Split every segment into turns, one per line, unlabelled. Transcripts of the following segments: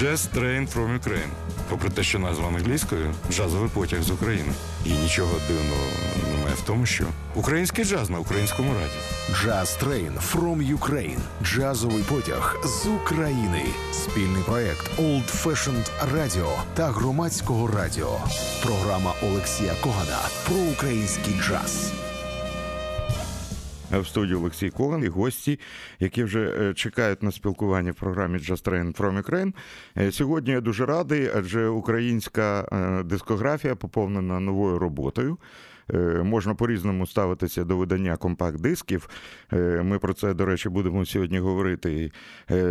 Jazz Train from Ukraine. Попри те, що назва англійською джазовий потяг з України. І нічого дивного немає в тому, що український джаз на українському радіо.
Джаз Трейн from Ukraine. Джазовий потяг з України. Спільний проект Old Fashioned Radio та громадського радіо. Програма Олексія Когана про український джаз.
В студії Олексій Коган і гості, які вже е, чекають на спілкування в програмі Just Train from Ukraine. Е, Сьогодні я дуже радий, адже українська е, дискографія поповнена новою роботою. Можна по-різному ставитися до видання компакт-дисків. Ми про це, до речі, будемо сьогодні говорити.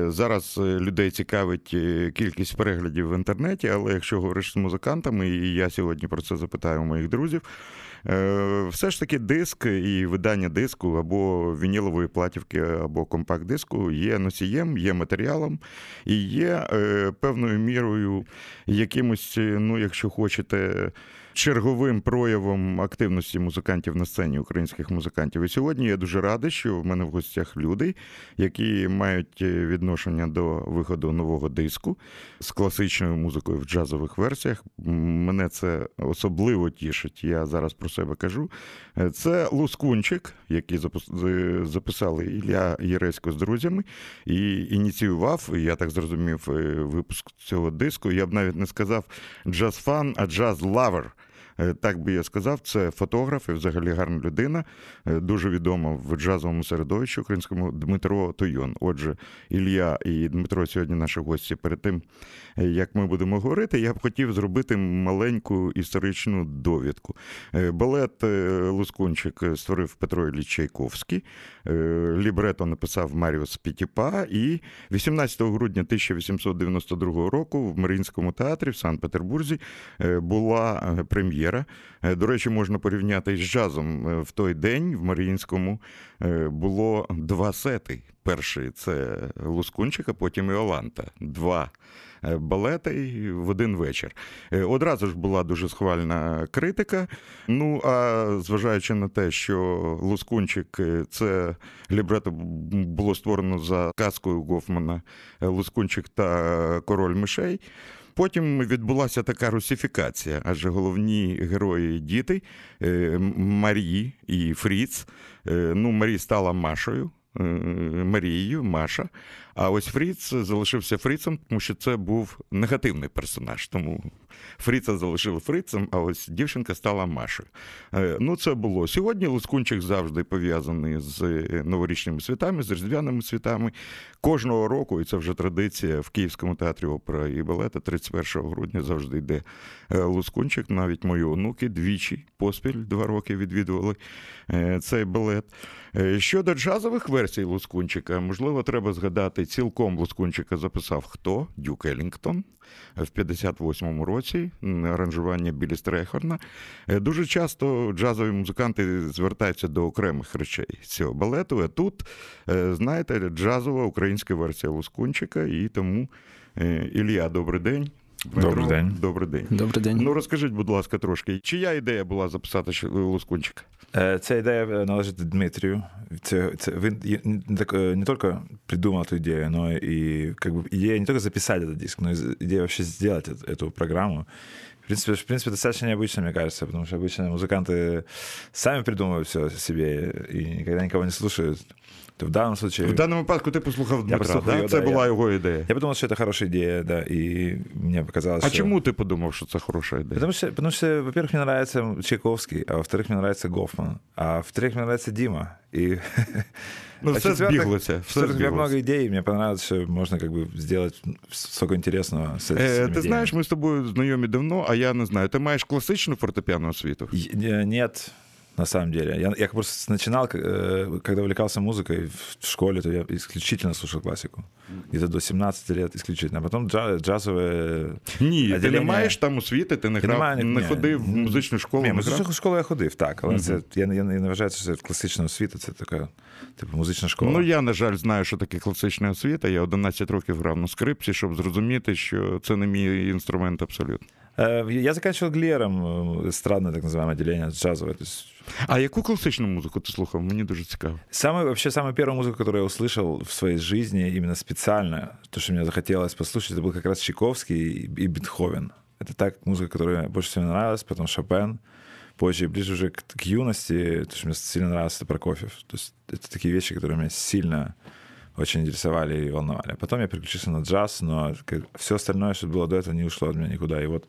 Зараз людей цікавить кількість переглядів в інтернеті, але якщо говориш з музикантами, і я сьогодні про це запитаю моїх друзів. Е, Все ж таки диск і видання диску або вінілової платівки, або компакт-диску є носієм, є матеріалом і є е, певною мірою якимось, ну, якщо хочете. Черговим проявом активності музикантів на сцені українських музикантів. І сьогодні я дуже радий, що в мене в гостях люди, які мають е, відношення до виходу нового диску з класичною музикою в джазових версіях. Мене це особливо тішить. Я зараз про себе кажу. Е, Це Лускунчик, який записали Ілля Єресько з друзями, і ініціював, я так зрозумів, е, випуск цього диску. Я б навіть не сказав jazz fan, а jazz lover. Е, Так би я сказав, це фотограф і взагалі гарна людина, е, дуже відома в джазовому середовищі українському Дмитро Туйон. Отже, Ілля і Дмитро сьогодні наші гості. Перед тим, е, як ми будемо говорити, я б хотів зробити маленьку історичну довідку. Балет Лускунчик створив Петро Ілліч Чайковський, лібрето написав Маріус Пітіпа, і 18 грудня 1892 року в Маріїнському театрі в Санкт-Петербурзі була е, прем'єра. Е, До речі, можна порівняти з джазом. Е, В той день в Маріїнському е, було два сети. Перший це Лускунчик, а потім Іоланта. Два балети в один вечір. Одразу ж була дуже схвальна критика. Ну а зважаючи на те, що Лускунчик це лібрето було створено за казкою Гофмана Лускунчик та Король мишей. Потім відбулася така русифікація, адже головні герої діти е, Марії і Фріц. Е, Ну, Марі стала Машою. е, Марією, Маша. А ось Фріц залишився Фріцем, тому що це був негативний персонаж. Тому Фріца залишили Фрицем, а ось дівчинка стала Машею. Е, Ну, це було. Сьогодні Лускунчик завжди пов'язаний з новорічними святами, з різдвяними святами. Кожного року, і це вже традиція в Київському театрі опера і балета, 31 грудня завжди йде е, Лускунчик. Навіть мої онуки двічі поспіль два роки відвідували е, цей балет. Е, Щодо джазових версій Лускунчика, можливо, треба згадати, цілком Лоскунчика записав хто? Дюк Елінгтон в 58-му році аранжування Білі Стрейхорна. Е, Дуже часто джазові музиканти звертаються до окремих речей цього балету. А тут, е, знаєте, джазова українська версія Лускунчика, і тому Ілія, добрий день.
Добрий день.
Добрий день.
Добрий день.
Ну розкажіть, будь ласка, трошки, чия ідея була записати ще Лускунчика?
Е, Ця ідея е, належить Дмитрію. Це, це, він є- не, так, е, не тільки придумал эту идею, но и как бы идея не только записать этот диск, но и з- идея вообще сделать эт- эту программу. В принципе, в принципе, достаточно необычно, мне кажется, потому что обычно музыканты сами придумывают все себе и никогда никого не слушают. То в данном случае...
В даному випадку ти послухав Дмитра,
послухав
да?
його,
це
да,
була
я-
його ідея.
Я подумал, что это хорошая идея, да, и мне показалось,
А
что...
чому ти подумав, що це хороша ідея?
Потому что, потому что, во-первых, мне нравится Чайковский, а во-вторых, мне нравится Гофман, а в-третьих, мне нравится Дима. И
Ну,
а
все
в-четвертых-
збіглося. Все
в-четвертых, у меня
збіглося.
много идей, и мне понравилось, что можно как бы сделать столько интересного с, с
Е,
этими
ти
идеями.
знаєш, ми з тобою знайомі давно, а я не знаю. Ти маєш класичну фортепіану освіту?
И- не- Нет, на самом деле. Я, я просто начинал, э, когда увлекался музыкой в школе, то я исключительно слушал классику. Где-то до 17 лет исключительно. А потом джа- джазовые...
Ні, ти не
Відділення-
маєш там освіти, ти не
Я не
грав,
маю,
не
ні.
ходив в музичну школу.
Ні,
не грав?
музичну школу я ходив, так. Але це, я, я, я не вважаю, що це класична освіта, це така, типу, музична школа.
Ну, я, на жаль, знаю, що таке класична освіта. Я 11 років грав на скрипці, щоб зрозуміти, що це не мій інструмент абсолютно.
Э, Я заканчивал Глером, э, странное так называемое отделение джазовое. То есть
А яку класичну музику ти слухав? Мені дуже цікаво.
Самый, вообще, самую первую музыку, которую я услышал в своей жизни именно специально, то, что мне захотелось послушать, это был как раз Чайковский и, и Бетховен. Это так музыка, которая мне больше всего нравилась, потом Шопен, позже, ближе уже к, к юности, то, что мне сильно нравился, это Прокофьев. То есть это такие вещи, которые меня сильно очень интересовали и волновали. Потом я переключился на джаз, но все остальное, что было до этого, не ушло от меня никуда. И вот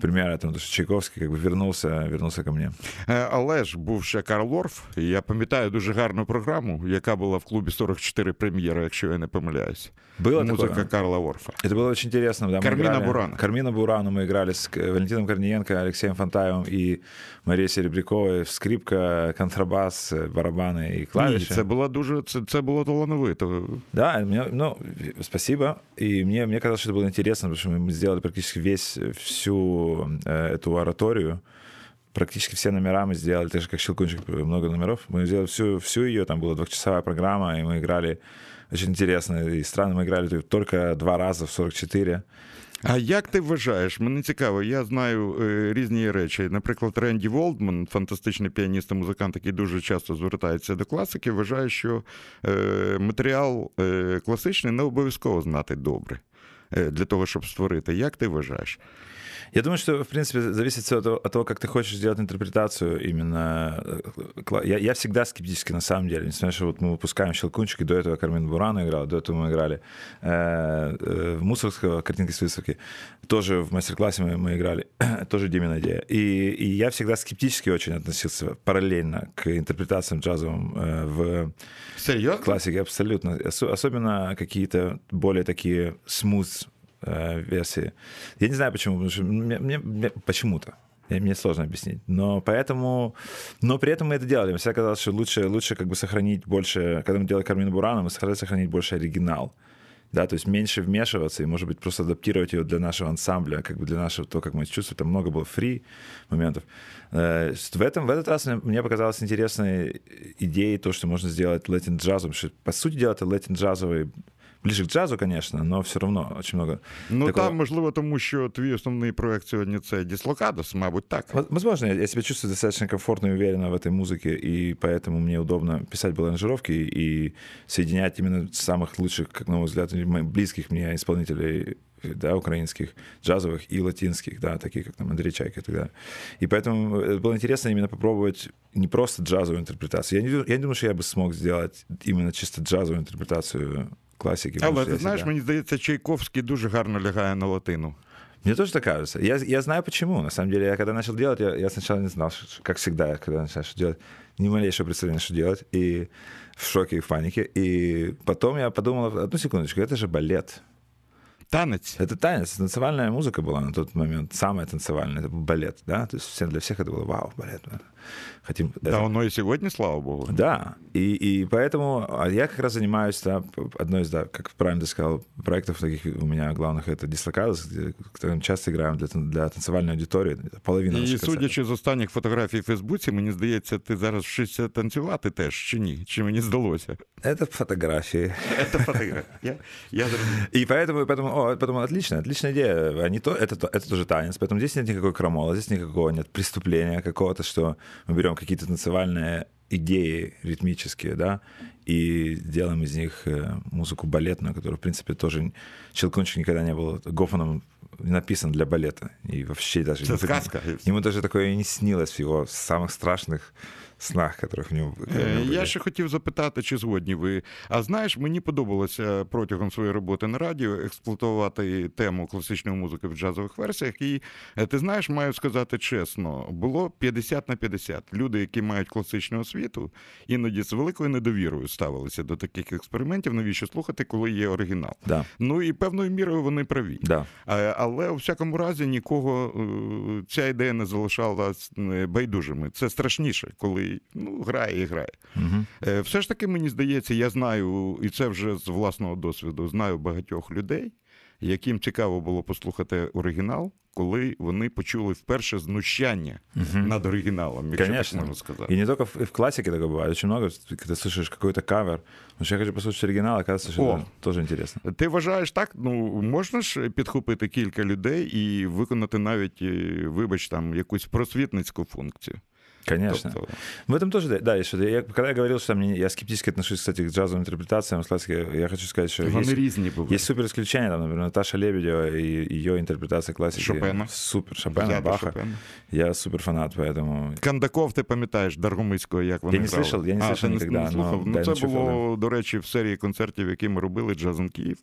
пример этому, то, что Чайковский как бы вернулся, вернулся ко мне.
Е, Але ж був ще Карл Орф, і я пам'ятаю дуже гарну програму, яка була в клубі 44 прем'єра, якщо я не помиляюсь.
Было
Музика
такое?
Карла Орфа.
Это было очень интересно. Да, мы
Кармина
играли-
Бурана.
Кармина Бурана мы играли с К- Валентином Корниенко, Алексеем Фонтаевым и Марией Серебряковой. Скрипка, контрабас, барабаны и
Ні,
клавиши.
це було дуже це, це було талановито.
Да, мне, ну, спасибо. И мне, мне казалось, что это было интересно, потому что мы сделали практически весь, всю э, эту ораторию. Практически все номера мы сделали, так же, как Щелкунчик, много номеров. Мы сделали всю, всю ее, там была двухчасовая программа, и мы играли очень интересно и странно. Мы играли только два раза в 44.
А як ти вважаєш? Мені цікаво, я знаю е, різні речі. Наприклад, Ренді Волдман, фантастичний піаніст і музикант, який дуже часто звертається до класики, вважає, що е, матеріал е, класичний не обов'язково знати добре е, для того, щоб створити. Як ти вважаєш?
Я думаю, что, в принципе, зависит все от того, от того, как ты хочешь сделать интерпретацию именно. э, Я, я всегда скептически на самом деле. Несмотря что вот мы выпускаем «Щелкунчик», и до этого Кармен Бурана играл, до этого мы играли э, э, в Мусоргского картинки с выставки. Тоже в мастер-классе мы, мы играли, тоже Димина идея. И, и я всегда скептически очень относился параллельно к интерпретациям джазовым э, в
Серйозно?
классике, абсолютно. Ос- особенно какие-то более такие смуз э, версии. Я не знаю почему, потому что мне, мне- мне- почему-то. Я- Мне сложно объяснить. Но поэтому... Но при этом мы это делали. Мне всегда казалось, что лучше, лучше как бы сохранить больше... Когда мы делали Кармина Бурана, мы старались сохранить больше оригинал. Да, то есть меньше вмешиваться и, может быть, просто адаптировать его для нашего ансамбля, как бы для нашего, то, как мы чувствуем. Там много было фри моментов. Э, В, этом, в этот раз мне, показалось интересной идеей то, что можно сделать латин джазом. Что, по сути дела, это латин джазовый ближе к джазу, конечно, но все равно очень много.
Ну
такого-
там, можливо, тому що твій основний проект сьогодні це Діслокадос, мабуть, так.
Воз- Возможно, я я себя чувствую достаточно комфортно и уверенно в этой музыке, и поэтому мне удобно писать баланжировки и соединять именно самых лучших, как на мой взгляд, моих близких мне исполнителей да, украинских, джазовых и латинских, да, такие как там Андрей Чайка и так далее. И поэтому э, было интересно именно попробовать не просто джазовую интерпретацию. Я не, ду- я не думаю, что я бы смог сделать именно чисто джазовую интерпретацию классики. потому
Але ти знаєш, мені здається, Чайковський дуже гарно лягає на латину.
Мне тоже так кажется. Я, я знаю почему. На самом деле, я когда начал делать, я, я сначала не знал, как всегда, когда начинаешь делать, ни малейшего представления, что делать, и в шоке, и в панике. И потом я подумал, одну секундочку, это же балет.
Танець.
Это танец, танцевальная музыка была на тот момент, самая танцевальная, это был балет, да, то есть всем, для всех это было вау, балет, да. хотим.
Та
это-
воно і сьогодні, слава Богу.
да, и, и поэтому а я как раз занимаюсь, да, п- одной из, да, как правильно ты сказал, проектов таких у меня главных это Дислокадос, где которым часто играем для, тан- для танцевальной аудитории, это половина
І
наших концертов.
судячи з останніх фотографій в Фейсбуці, мені здається, ти зараз вчишся танцювати теж, чи ні? Чи мені здалося?
Это фотографии.
Це фотографія. Я, я зрозумів.
И поэтому, поэтому, о, поэтому отлично, отличная идея. Они то, это, то- это тоже танец, поэтому здесь нет никакой крамола, здесь никакого нет преступления какого-то, что мы берем какие-то танцевальные идеи ритмические, да, и делаем из них э, музыку балетную, которая, в принципе, тоже Щелкунчик никогда не был Гофманом написан для балета. И вообще даже...
Это
ему
сказка.
Ему даже такое и не снилось в его самых страшных снах, которых в нем... которые у
Е,
него
Я
были.
ще хотів запитати, чи згодні ви. А знаєш, мені подобалося протягом своєї роботи на радіо експлуатувати тему класичної музики в джазових версіях. І е, ти знаєш, маю сказати чесно, було 50 на 50. Люди, які мають класичну освіту, іноді з великою недовірою ставилися до таких експериментів. Навіщо слухати, коли є оригінал?
Да,
Ну і певною мірою вони праві.
да.
Е, Але у всякому разі нікого е, ця ідея не залишала е, байдужими. Це страшніше, коли і ну, грає і грає. Е, Все ж таки, мені здається, я знаю, і це вже з власного досвіду, знаю багатьох людей, яким цікаво було послухати оригінал, коли вони почули вперше знущання над оригіналом, якщо
Конечно.
так можна сказати.
И не только в, и в классике такое бывает. Очень много, когда слышишь какой-то кавер. Потому что я хочу послушать оригинал, оказывается, что
О.
это тоже интересно.
Ти вважаєш так? Ну можна ж підхопити кілька людей і виконати навіть, е, вибач, там якусь просвітницьку функцію.
Конечно.
Тобто,
В этом тоже, да, да, есть что-то. Я, когда я говорил, что там не- я скептически отношусь, кстати, к джазовым интерпретациям с классики, я хочу сказать, что
вони
есть,
різні бувають.
есть супер исключения, там, например, Наташа Лебедева и ее интерпретация классики.
Шопена.
Супер, Шопена,
Я до
Баха.
Шопена.
Я супер фанат, поэтому...
Кандаков, ти пам'ятаєш Даргомицького, як вони
Я не
грали?
слышал, я не
А,
слышал
ти
никогда, но
слухав?
да,
Ну,
я
це
не
було, до речі, в серії концертів, які ми робили Джазом Київ,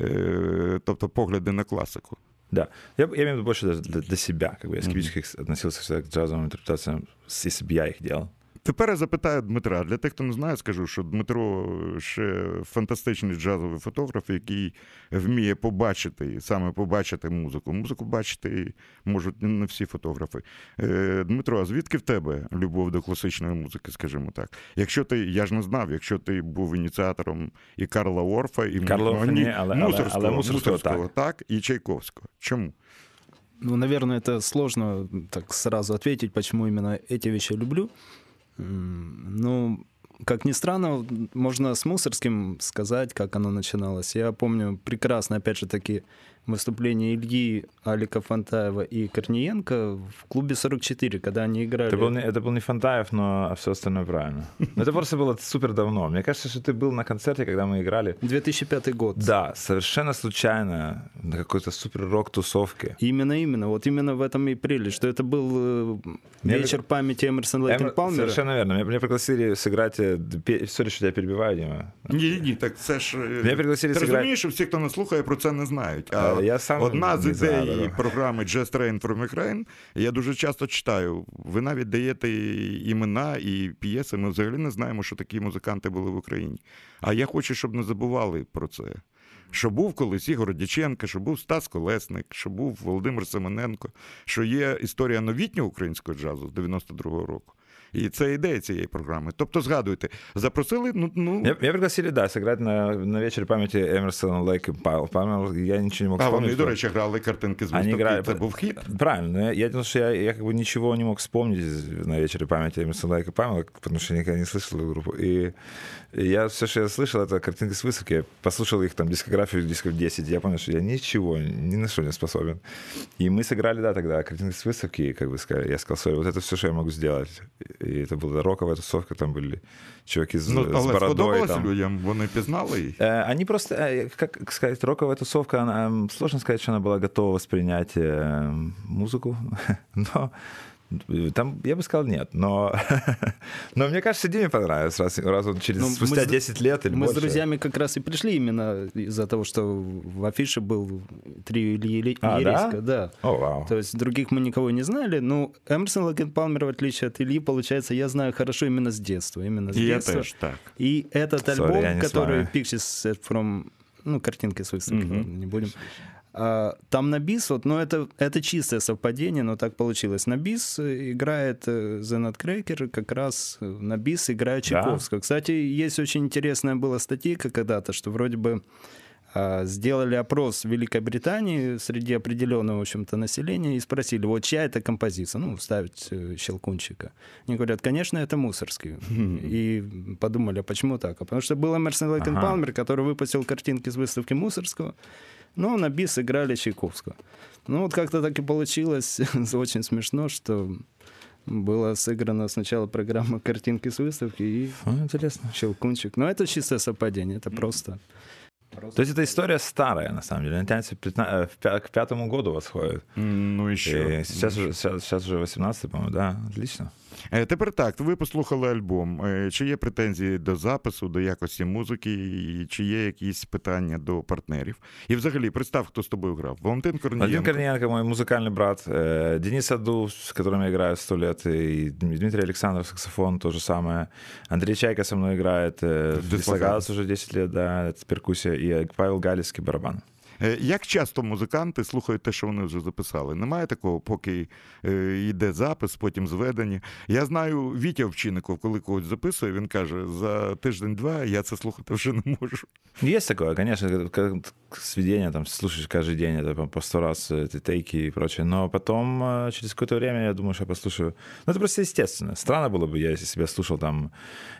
е, тобто погляди на класику.
Да. Я, я имею в виду больше даже для, для себя. Как бы я скептически относился всегда к джазовым интерпретациям, если бы я их делал.
Тепер я запитаю Дмитра. Для тих, хто не знає, скажу, що Дмитро ще фантастичний джазовий фотограф, який вміє побачити, саме побачити музику. Музику бачити можуть не всі фотографи. Е, Дмитро, а звідки в тебе любов до класичної музики, скажімо так? Якщо ти, я ж не знав, якщо ти був ініціатором і Карла Орфа, і
Карла Орфа
ні,
ні, але- але-
Мусорського,
Мусорського
Мусорського, так, і Чайковського. Чому?
Ну, наверное, это сложно так сразу ответить, почему именно эти вещи люблю. Ну, как ни странно, можно с Мусорским сказать, как оно начиналось. Я помню прекрасно, опять же таки, выступление Ильи, Алика Фантаева и Корниенко в клубе 44, когда они играли.
Это был, не, это был не Фантаев, но все остальное правильно. Но это просто было супер давно. Мне кажется, что ты был на концерте, когда мы играли.
2005 год.
Да, совершенно случайно на какой-то супер рок-тусовке.
Именно, именно. Вот именно в этом и прелесть, что это был э,
Мне
вечер памяти Эмерсона Лейкен
Эм,
Палмера.
Совершенно верно. Меня, меня пригласили сыграть... Сори, что я перебиваю, Дима.
Ні, ні, так це ж. е,
Мене пригласили
ти
зіграти-
розумієш, що всі, хто нас слухає, про це не знають. А
Я сам
одна з ідей програми Just Train from Ukraine, я дуже часто читаю. Ви навіть даєте імена і п'єси. Ми взагалі не знаємо, що такі музиканти були в Україні. А я хочу, щоб не забували про це. Що був колись Ігор Дяченко, що був Стас Колесник, що був Володимир Семененко, що є історія новітнього українського джазу з 92-го року. І це ідея цієї програми. Тобто, згадуйте, запросили, ну, ну
Меня, меня пригласили, да, сыграть на, на вечере памяти Эмерсона Лейк и Пал- Палмер. Я ничего не мог
А вони,
вспомнить.
до речі, грали картинки з
Они
виставки.
играли...
Це був хіт.
Правильно. но Я, я думал, что я, я как бы ничего не мог вспомнить из- на вечере памяти Эмерсона Лейка и Памела, потому что я никогда не слышал эту группу. И, и я все, что я слышал, это картинки с выставки. Я послушал их там дискографию дисков 10. Я понял, что я ничего, ни на что не способен. И мы сыграли, да, тогда картинки с выставки, как бы сказали, я сказал, sorry, вот это все, что я могу сделать. И это была роковая тусовка, там были чуваки с,
Ну, але
бородой.
сподобалося
Там.
людям, вони пізнали їх.
Э, Они просто, э, как сказать, роковая тусовка, она, сложно сказать, что она была готова воспринять э, музыку, но э, там, я бы сказал, нет. Но, но мне кажется, Диме понравилось, раз, раз он через
Ну, мы
спустя
с-
10 лет или
Мы
больше.
с друзьями как раз и пришли именно из-за того, что в афише был трио Ильи Ели-
А,
Ересько, да?
О, вау.
То есть других мы никого не знали, но Эмерсон Лакен Палмер, в отличие от Ильи, получается, я знаю хорошо именно с детства. Именно с
І я
детства.
теж так.
И этот
Sorry,
альбом,
я не с
который
вами.
Pictures Set from... Ну, картинки с выставки,
Мгм.
ладно, не будем. А, там на бис, вот, ну, это, это чистое совпадение, но так получилось. На бис э, играет э, The Nutcracker, как раз э, на бис играет Чайковского. Кстати, есть очень интересная была статейка когда-то, что вроде бы а, сделали опрос в Великой Британии среди определенного, в общем-то, населения и спросили, вот чья это композиция? Ну, ставить Щелкунчика. Они говорят, конечно, это Мусорский. И подумали, а почему так? А потому что был Эмерсон Лейкен. Палмер, который выпустил картинки с выставки Мусорского, но на бис играли Чайковского. Ну, вот как-то так и получилось, очень смешно, что была сыграна сначала программа картинки с выставки и
Ну, интересно.
Щелкунчик. Но это чистое совпадение, это просто...
То есть эта история старая, на самом деле. Она тянется пятна- э, в пя- к пятому году восходит.
Ну і що?
И сейчас, уже, сейчас, сейчас уже 18 по-моему, да, отлично.
Е, Тепер так, ви послухали альбом. Е, Чи є претензії до запису, до якості музики, і чи є якісь питання до партнерів? І взагалі, представ, хто з тобою грав. Валентин
Владимир
Корнієнко.
Корниенко, мой музыкальный брат, э, Денис Аду, с которым я играю сто лет, и Дмитрий Александров, саксофон, то же самое. Андрей Чайка со мной играет, э,
Дислокалис.
Дислокалис уже 10 лет, да, это перкуссия, и э, Павел Галицкий, барабан.
Е, Як часто музиканти слухають те, що вони вже записали? Немає такого, поки е, йде запис, потім зведення. Я знаю Вітя Овчинников, коли когось записує, він каже: за тиждень-два я це слухати вже не можу.
Є таке, конечно, как сведение, там, слушаешь каждый день, это по- по сто раз эти тейки и прочее, но потом э, через какое-то время я думаю, что я послушаю. Ну, это просто естественно. Странно было бы, я если себя слушал там,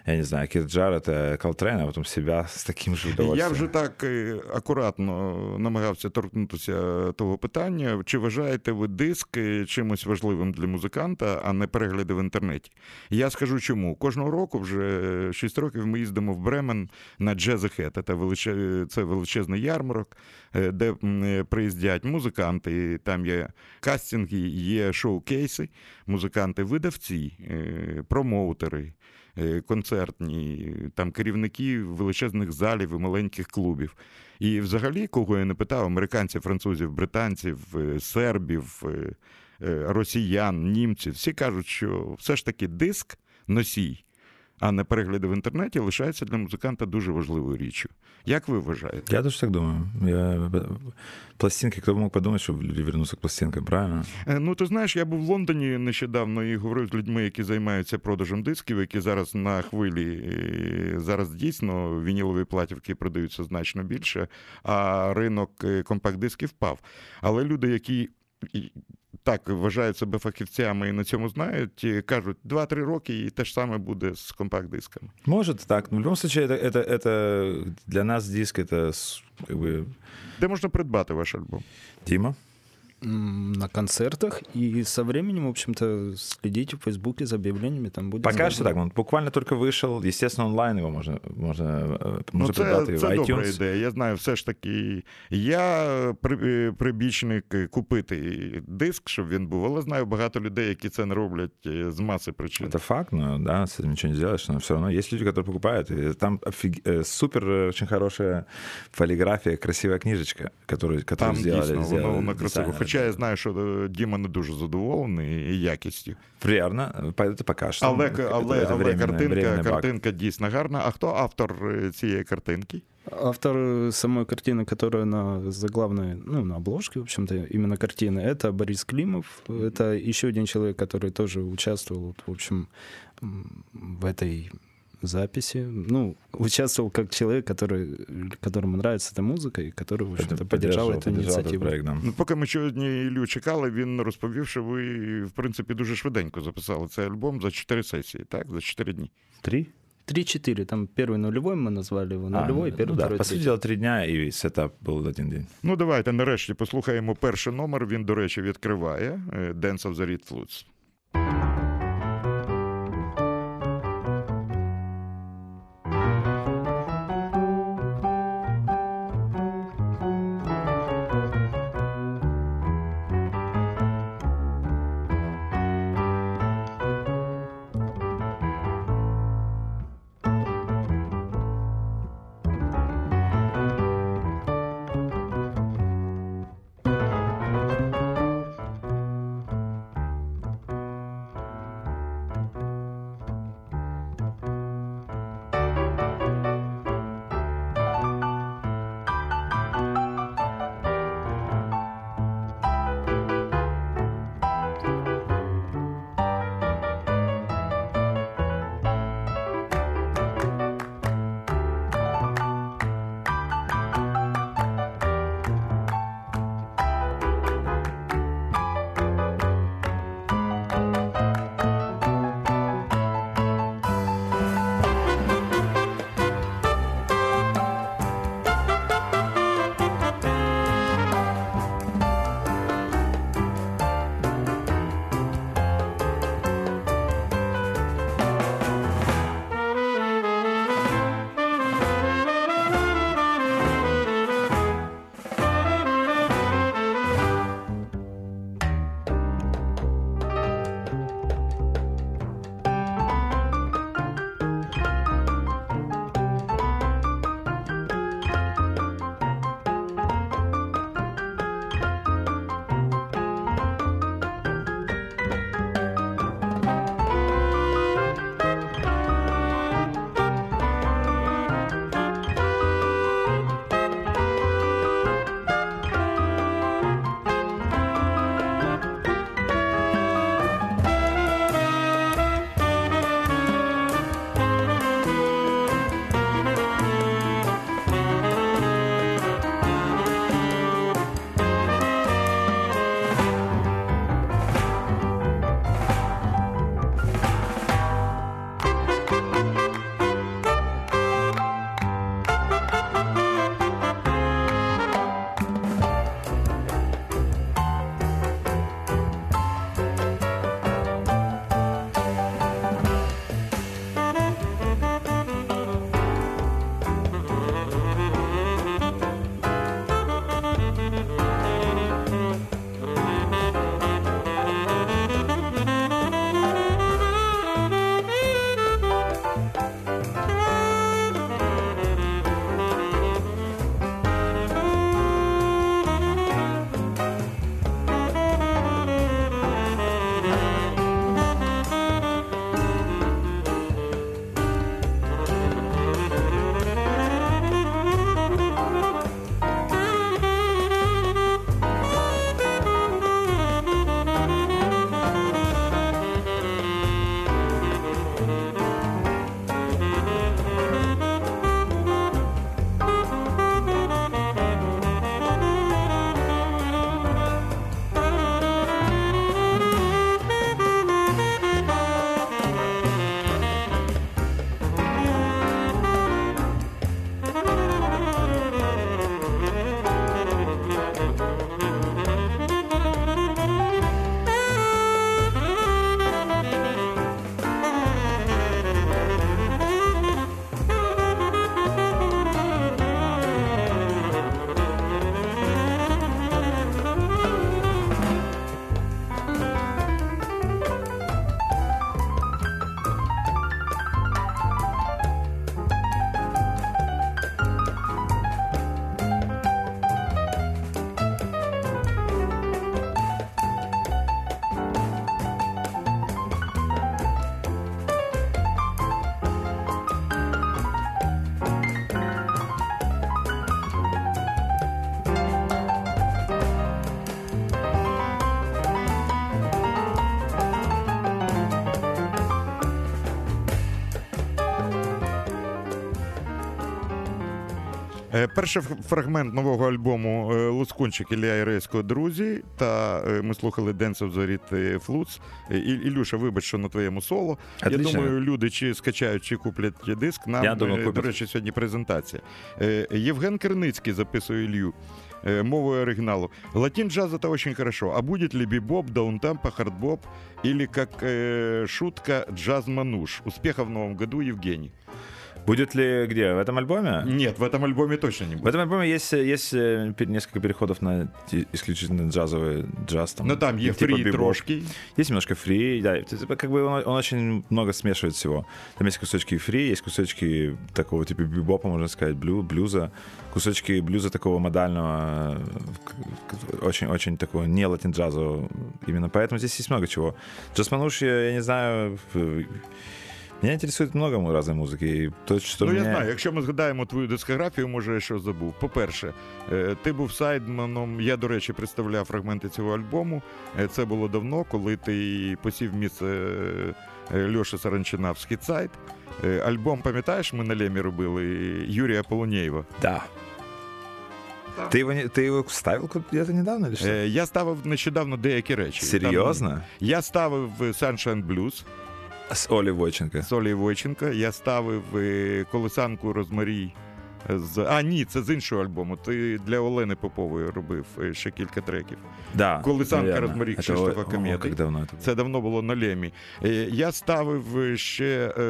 я не знаю, Кит Джаред, Колтрейн, а потом себя с таким же удовольствием.
Я вже так е, акуратно намагався торкнутися того питання. Чи вважаєте ви диск е, чимось важливим для музиканта, а не перегляди в інтернеті? Я скажу чому. Кожного року, вже 6 років, ми їздимо в Бремен на Джезехет. Це величе- це величезний ярмарок, е, де е, приїздять музиканти. Там є кастинги, є шоу-кейси, музиканти-видавці, е, промоутери концертні, там керівники величезних залів і маленьких клубів. І взагалі, кого я не питав, американців, французів, британців, сербів, росіян, німців, всі кажуть, що все ж таки диск, носій, а не перегляди в інтернеті, лишається для музиканта дуже важливою річчю. Як ви вважаєте?
Я тоже так думаю. Я... Пластинки, бы мог подумать, что люди к пластинкам, правильно?
Е, Ну, ти знаєш, я був в Лондоні нещодавно і говорив з людьми, які займаються продажем дисків, які зараз на хвилі. е, Зараз дійсно вінілові платівки продаються значно більше, а ринок е, компакт-дисків впав. Але люди, які так вважають себе фахівцями і на цьому знають, е, кажуть, 2-3 роки і те ж саме буде з компакт-дисками.
Может так. Но в любом случае, это, это, это для нас диск это с- как бы
Де можна придбати ваш альбом?
Дима.
М, На концертах. И со временем, в общем-то, следите в Фейсбуке за объявлениями, там будет.
Пока что
много.
так, он буквально только вышел. Естественно, онлайн его можно, можно, э,
Ну,
можно
це,
придбати в
це добра
iTunes.
ідея. Я знаю, все ж таки, я при- е, прибічник е, купити диск, щоб він був, але знаю багато людей, які це не роблять е, з маси причин.
Это факт, но да, с этим ничего не сделаешь, но все равно есть люди, которые покупают. И там офиг- э, супер э, очень хорошая полиграфия, красивая книжечка, которую, которую
Там
сделали,
дійсно воно,
сделали
воно красиво.
дизайнеры.
Хоча я знаю, що е, Діма не дуже задоволений якістю.
Приятно, по- это пока что.
Але,
Это-
але,
это
але
временная-
картинка,
временный баг.
картинка дійсно гарна. А хто автор е, цієї картинки?
Автор э, самой картины, которая на заглавной, ну, на обложке, в общем-то, именно картины, это Борис Климов. Это еще один человек, который тоже участвовал, вот, в общем, м, в этой записи. Ну, участвовал как человек, который, которому нравится эта музыка, и который, в общем-то, поддержал эту
поддержал этот
инициативу.
проект, да.
Ну, поки ми сьогодні Ілю чекали, він розповів, що ви, в принципі, дуже швиденько записали цей альбом за 4 сесії, так? За 4 дні.
Три?
3-4, там первый нулевой мы назвали его,
А,
нулевой,
ну
первый,
да,
второй,
по сути
третий.
дела, три дня, и сетап был один день.
Ну, давайте нарешті послухаємо перший номер. Він, до речі, відкриває е, Dance of the Red Flutes. Перший ф- фрагмент нового альбому е, Лускунчик Ілля Ірейського друзі. Та е, ми слухали Dance of the Rit Flutes. Е, І- Ілюша, вибач, що на твоєму соло.
Отлично.
Я думаю, люди чи скачають, чи куплять диск. Нам,
Я думаю,
е,
куплять.
до речі, сьогодні презентація. Е, Євген Керницький записує Ілью. э, мовой оригиналу. Латин джаз это очень хорошо. А будет ли бибоп, даунтемпа, хардбоп или как э, шутка джаз-мануш? Успехов в новом году, Евгений.
Будет ли где? В этом альбоме?
Нет, в этом альбоме точно не
В
будет.
этом альбоме есть, есть э, несколько переходов на те- исключительно джазовый джаз. Там,
Но там
типа
есть фри
бибоп.
трошки.
Есть немножко фри, да. Как бы он, он очень много смешивает всего. Там есть кусочки фри, есть кусочки такого типа бибопа, можно сказать, блю, блюза, кусочки блюза такого модального, очень-очень такого не латин джазового. Именно поэтому здесь есть много чего. Джаз Мануш, я, я не знаю, в- меня интересует много му- разной музыки. И то, что
ну,
меня...
я знаю, якщо ми згадаємо твою дискографію, може, я щось забув. По-перше, е, ти був сайдманом. Я, до речі, представляв фрагменти цього альбому. Е, Це було давно, коли ти посів місце е, е, Льоші Саранчина в Східсайд. Е, Альбом, пам'ятаєш, ми на Лемі робили Юрія Полонєєва.
Да. Ты его, не- ты его ставил где-то недавно или что?
Е, Я ставив нещодавно деякі речі.
Серьезно?
Там, я ставив е, Sunshine Blues
С Олей Войченко.
з Олі Войченка. Я ставив е, колесанку Розмарій. З... А, ні, це з іншого альбому. Ти для Олени Попової робив е, ще кілька треків.
Да.
Колесанка
наверно.
Розмарі
Это
Кшиштофа
о- о,
Комеди.
Как давно это было?
Це давно було на Лемі. Е, Я ставив е, ще е,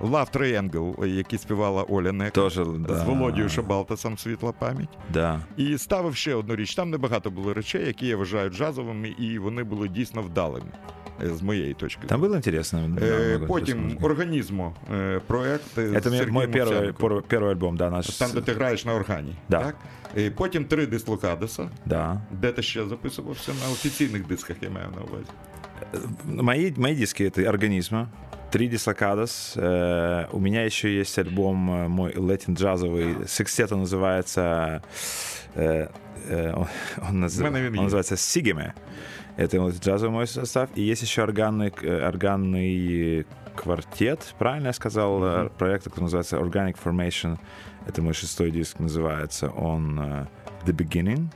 Love Triangle, е, який співала Оля Нека.
Тоже, да.
З Володією Шабалтасом світла пам'ять.
Да.
І ставив ще одну річ. Там небагато було речей, які я вважаю джазовими, і вони були дійсно вдалими, е, з моєї точки.
Там было интересно. да,
Е,
много
Потім
интересного.
організмо е, проект. е,
Это
з
мне-
Сергієм
мой первый,
Овсянником.
пор- первый альбом, да, наш.
Там, де ти граєш на органі.
Да.
Так? Е, Потім три дислокадеса,
Да.
де ти ще записувався на офіційних дисках, я маю на увазі.
Мои, мои диски это организма. Три дислокадос. Э, у меня еще есть альбом э, мой латин джазовый. Секстета называется. э, э, он, он наз-
Мене він
он
є.
называется Сигеме. Это вот джазовый мой состав. И есть еще органный, э, органный квартет, правильно я сказал, э, проект, который называется Organic Formation. Это мой шестой диск, называется он э, The Beginning.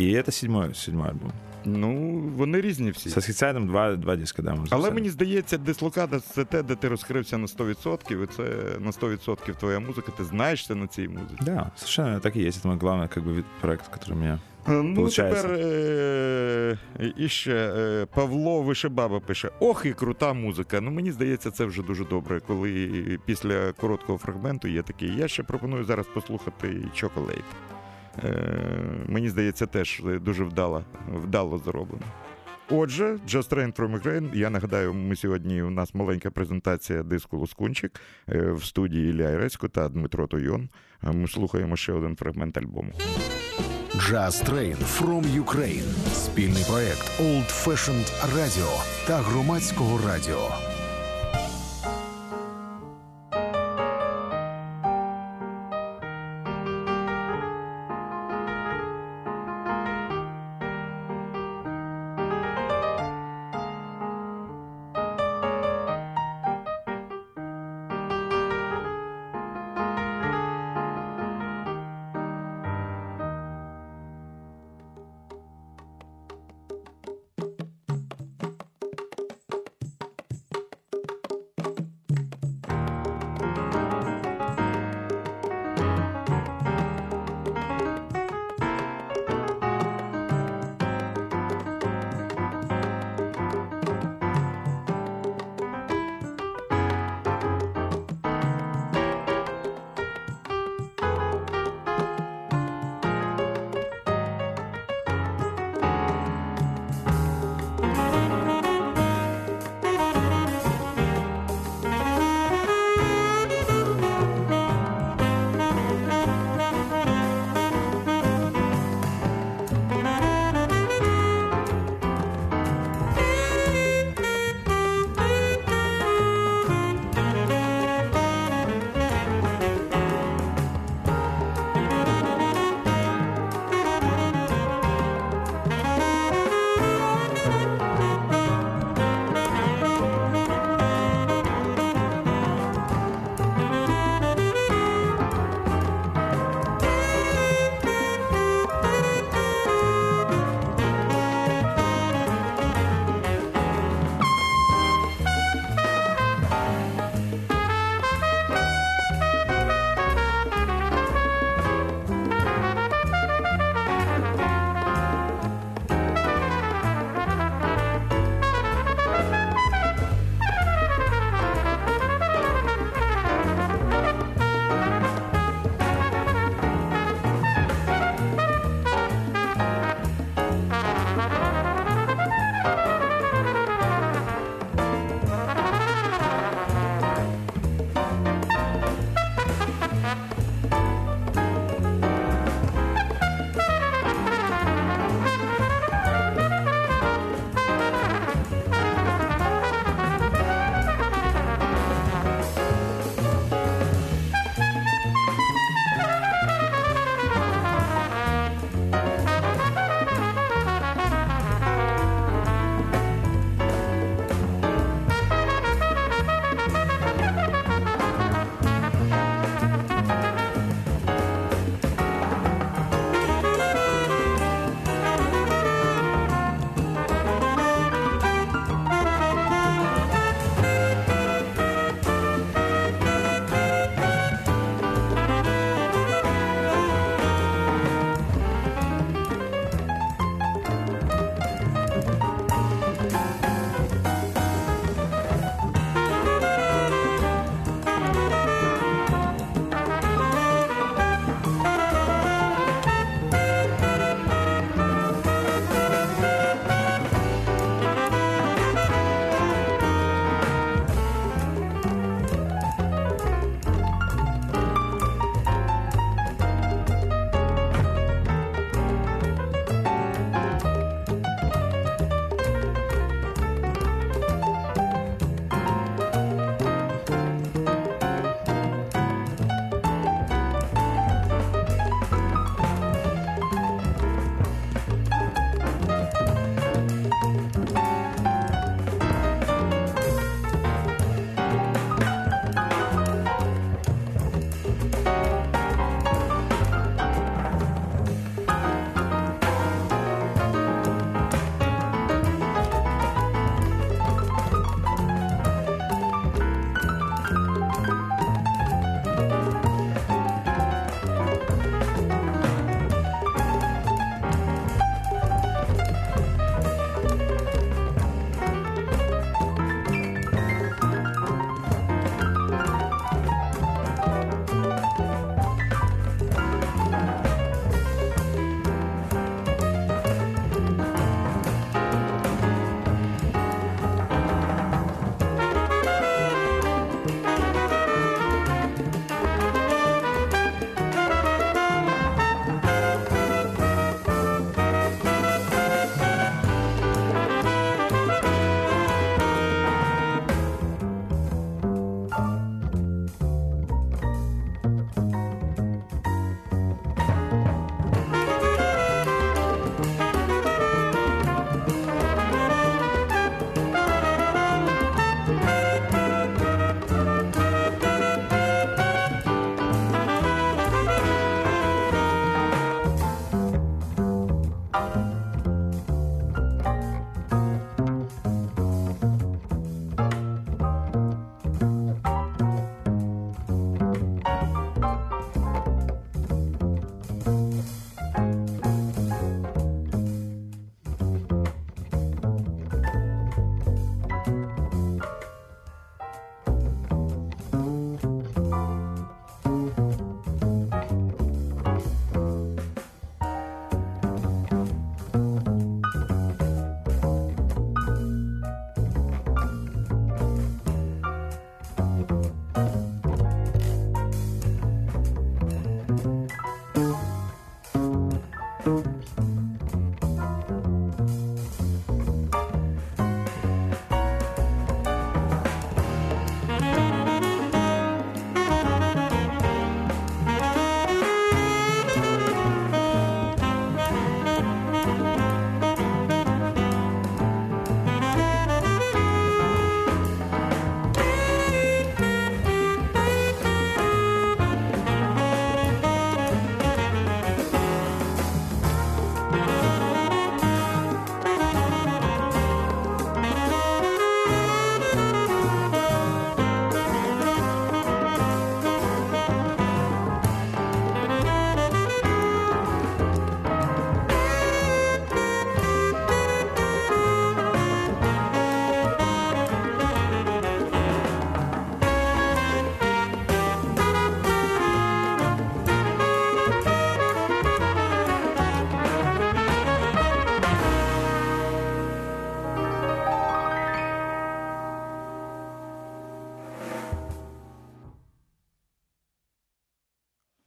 И это седьмой, седьмой альбом.
Ну, вони різні всі.
Со Східсайдом два, два диска, да, мы
Але
записали.
мені здається, дислокада це те, де ти розкрився на 100%, і це на 100% твоя музика, ти знаєшся на цій музиці.
Да, совершенно так и есть. Это мой главный как бы вид- проект, который у меня...
Ну,
Получається.
тепер е- і ще е, Павло Вишебаба пише: Ох, і крута музика. Ну, мені здається, це вже дуже добре, коли після короткого фрагменту є такий. Я ще пропоную зараз послухати Chocolate. Е- мені здається, теж дуже вдало, вдало зроблено. Отже, Just Train from Ukraine. Я нагадаю, ми сьогодні у нас маленька презентація диску Лускунчик е, в студії Ілля Ірецько та Дмитро Тойон. Е, Ми слухаємо ще один фрагмент альбому.
Jazz Train from Ukraine. Спільний проект Old Fashioned Radio та громадського радіо.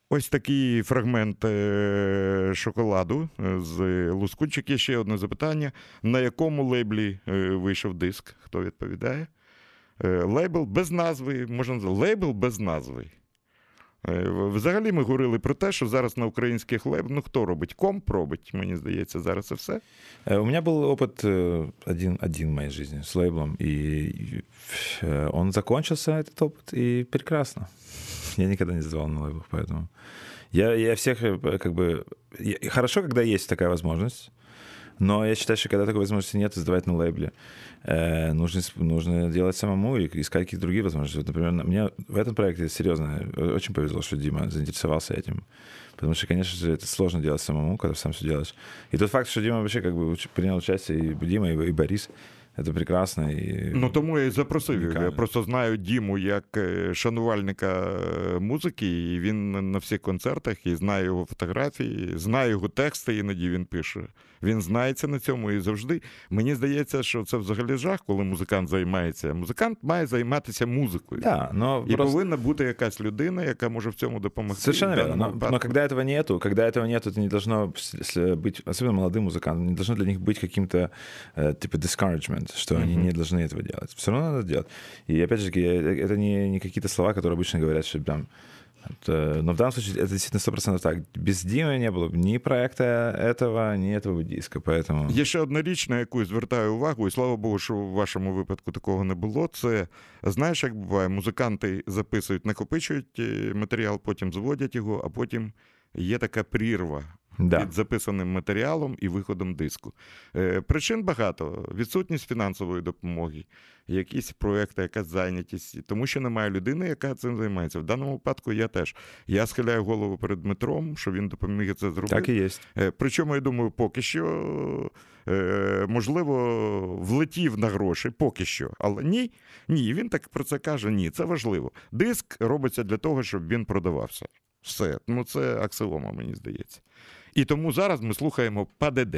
Ось такий фрагмент е, шоколаду е, з Лускунчик. Є ще одне запитання. На якому лейблі е, вийшов диск? Хто відповідає? Лейбл без назви, можна лейбл без назви. Е, Взагалі ми говорили про те, що зараз на українських лейблах, ну хто робить? Комп робить, мені здається, зараз це все.
Э, У меня был опыт э, один, один в моей жизни с лейблом, и э, он закончился, этот опыт, и прекрасно. Я никогда не сдавал на лейблах, поэтому... Я, я всех э, как бы... я- Хорошо, когда есть такая возможность, но я считаю, что когда такой возможности нет, сдавать на лейбле, э, нужно, с- нужно делать самому и искать какие-то другие возможности. Вот, например, на- мне в этом проекте серьезно э, очень повезло, что Дима заинтересовался этим. Потому что, конечно же, это сложно делать самому, когда сам все делаешь. И тот факт, что Дима вообще как бы уч- принял участие, и Дима, и, и Борис, это прекрасно. И...
Ну тому я і запросив його. Я
Унікально.
просто знаю Діму як е, шанувальника е, музики, і він на всіх концертах і знаю його фотографії, знаю його тексти, іноді він пише. Він знається на цьому і завжди. Мені здається, що це взагалі жах, коли музикант займається. Музикант має займатися музикою.
Да, но
І
просто...
повинна бути якась людина, яка може в цьому допомогти.
Совершенно
В
верно.
даному
Но,
випадку.
но когда этого нету, когда этого нету, это не должно с- с- быть, особенно молодым музыкантам, не должно для них быть каким-то э, типа discouragement, что они не должны этого делать. Все равно надо делать. И опять же, таки, э, это не, не какие-то слова, которые обычно говорят, что прям это- но в данном случае это действительно сто процентов так. Без Димы не было бы ни проекта этого, ни этого диска, поэтому...
Є ще одна річ, на яку я звертаю увагу, і слава Богу, що в вашому випадку такого не було. Це знаєш, як буває, музиканти записують, накопичують е, матеріал, потім зводять його, а потім є така прірва.
Да.
Під записаним матеріалом і виходом диску. Е, причин багато: відсутність фінансової допомоги, якісь проекти, якась зайнятість, тому що немає людини, яка цим займається. В даному випадку я теж. Я схиляю голову перед Дмитром, що він допоміг це зробити.
Так и есть.
Е, Причому, я думаю, поки що, е, можливо, влетів на гроші, поки що. Але ні, ні, він так про це каже: ні, це важливо. Диск робиться для того, щоб він продавався. Все. Ну, це аксіома, мені здається. І тому зараз ми слухаємо ПДД.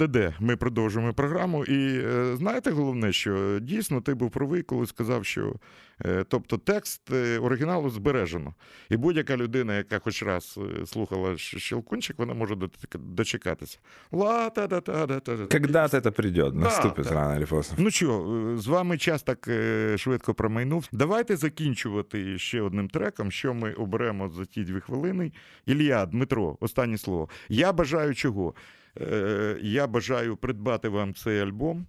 ПДД. Ми продовжуємо програму. І е, знаєте, головне, що дійсно ти був правий, коли сказав, що е, тобто текст е, оригіналу збережено. І будь-яка людина, яка хоч раз слухала Щелкунчик, вона може дочекатися. ла та та та та та
Когда-то это придет, наступит
да.
рано поздно.
Ну що, з вами час так е, швидко промайнув. Давайте закінчувати ще одним треком, що ми оберемо за ті дві хвилини. Ілля, Дмитро, останнє слово. Я бажаю чого? Е, Я бажаю придбати вам цей альбом.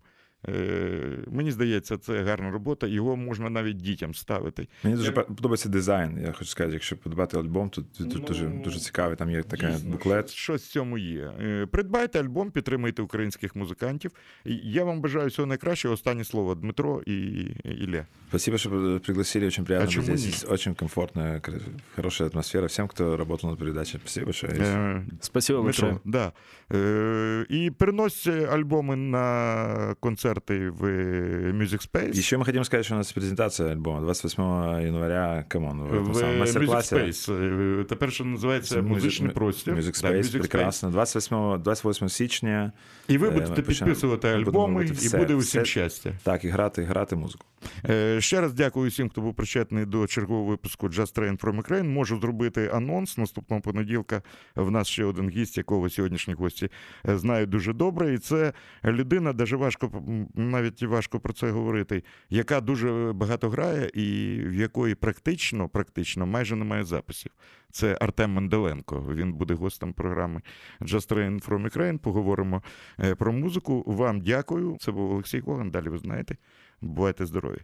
Е, Мені здається, це гарна робота. Його можна навіть дітям ставити.
Мені дуже подобається дизайн. Я хочу сказати, якщо подбати альбом, то тут дуже, дуже цікавий. Там є така
Дійсно,
буклет.
Щось, в цьому є. Е, Придбайте альбом, підтримайте українських музикантів. Я вам бажаю всього найкращого. Останнє слово Дмитро і Ілля.
Спасибо, что пригласили. Очень приятно
А
здесь.
нет?
Очень комфортная, хорошая атмосфера. Всем, кто работал над передачей, спасибо большое.
Е,
Спасибо большое.
Дмитро, да. Е, і переносьте альбоми на концерти в Music Space.
Еще мы хотим сказать, что у нас презентация альбома 28 января. Come on,
в
в
Music. Space. Тепер що називається музичний простір.
Music
Да, Music
прекрасно. 28, 28 січня.
І ви
Е,
будете підписувати альбоми, і
все,
буде усім
все.
щастя.
Так, і грати, і грати музику.
Е, Ще раз дякую всім, хто був причетний до чергового випуску Just Train from Ukraine. Можу зробити анонс наступного понеділка. В нас ще один гість, якого сьогоднішні гості знають дуже добре. І це людина, даже важко навіть важко про це говорити, яка дуже багато грає, і в якої практично, практично майже немає записів. Це Артем Менделенко. Він буде гостем програми Just Train from Ukraine. Поговоримо е, про музику. Вам дякую. Це був Олексій Коган. Далі ви знаєте. Бувайте здорові.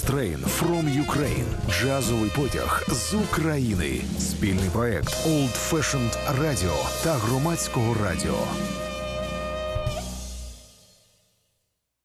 Train from Ukraine. Джазовий потяг з України. Спільний проект Old Fashioned Radio та громадського радіо.